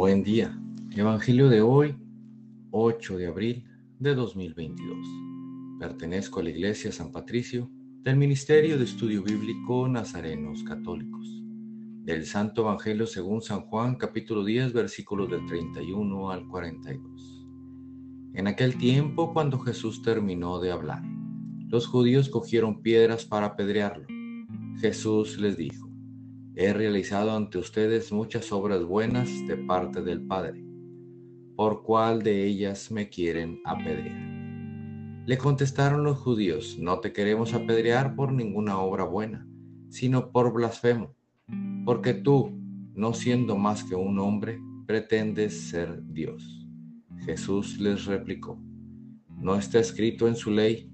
Buen día. Evangelio de hoy, 8 de abril de 2022. Pertenezco a la Iglesia San Patricio del Ministerio de Estudio Bíblico Nazarenos Católicos. Del Santo Evangelio según San Juan, capítulo 10, versículos del 31 al 42. En aquel tiempo, cuando Jesús terminó de hablar, los judíos cogieron piedras para apedrearlo. Jesús les dijo, He realizado ante ustedes muchas obras buenas de parte del Padre. ¿Por cuál de ellas me quieren apedrear? Le contestaron los judíos, no te queremos apedrear por ninguna obra buena, sino por blasfemo, porque tú, no siendo más que un hombre, pretendes ser Dios. Jesús les replicó, no está escrito en su ley,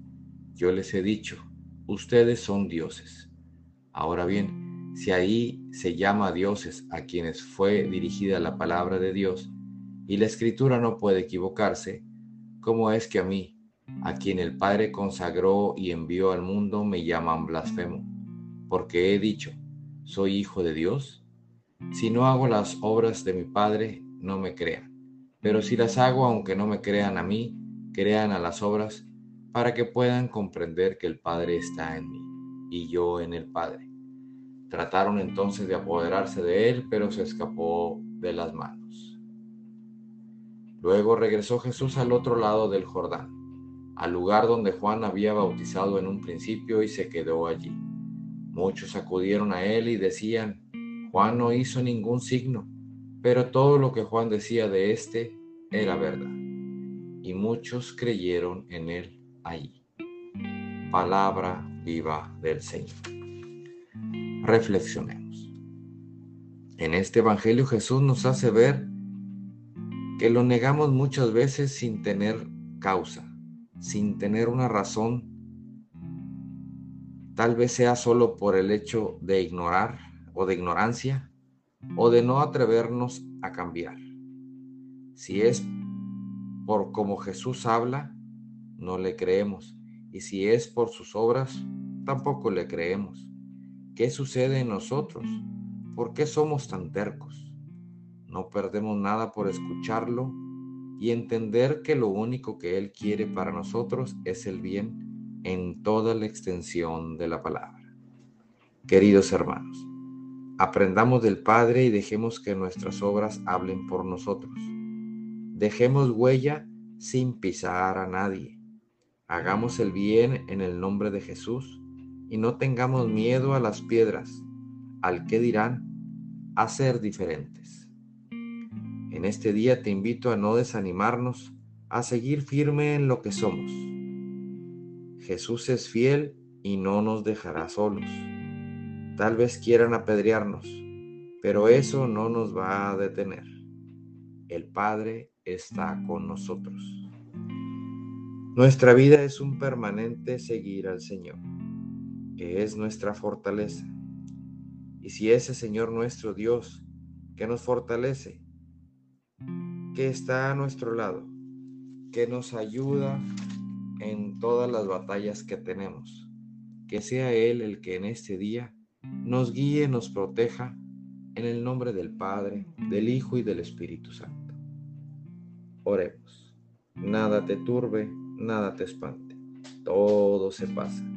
yo les he dicho, ustedes son dioses. Ahora bien, si ahí se llama a dioses a quienes fue dirigida la palabra de Dios y la escritura no puede equivocarse, ¿cómo es que a mí, a quien el Padre consagró y envió al mundo, me llaman blasfemo? Porque he dicho, ¿soy hijo de Dios? Si no hago las obras de mi Padre, no me crean. Pero si las hago, aunque no me crean a mí, crean a las obras, para que puedan comprender que el Padre está en mí y yo en el Padre. Trataron entonces de apoderarse de él, pero se escapó de las manos. Luego regresó Jesús al otro lado del Jordán, al lugar donde Juan había bautizado en un principio y se quedó allí. Muchos acudieron a él y decían, Juan no hizo ningún signo, pero todo lo que Juan decía de éste era verdad. Y muchos creyeron en él allí. Palabra viva del Señor. Reflexionemos. En este Evangelio Jesús nos hace ver que lo negamos muchas veces sin tener causa, sin tener una razón. Tal vez sea solo por el hecho de ignorar o de ignorancia o de no atrevernos a cambiar. Si es por como Jesús habla, no le creemos. Y si es por sus obras, tampoco le creemos. ¿Qué sucede en nosotros? ¿Por qué somos tan tercos? No perdemos nada por escucharlo y entender que lo único que Él quiere para nosotros es el bien en toda la extensión de la palabra. Queridos hermanos, aprendamos del Padre y dejemos que nuestras obras hablen por nosotros. Dejemos huella sin pisar a nadie. Hagamos el bien en el nombre de Jesús y no tengamos miedo a las piedras, al que dirán, a ser diferentes. En este día te invito a no desanimarnos, a seguir firme en lo que somos. Jesús es fiel y no nos dejará solos. Tal vez quieran apedrearnos, pero eso no nos va a detener. El Padre está con nosotros. Nuestra vida es un permanente seguir al Señor que es nuestra fortaleza. Y si ese Señor nuestro Dios, que nos fortalece, que está a nuestro lado, que nos ayuda en todas las batallas que tenemos, que sea Él el que en este día nos guíe, nos proteja, en el nombre del Padre, del Hijo y del Espíritu Santo. Oremos. Nada te turbe, nada te espante. Todo se pasa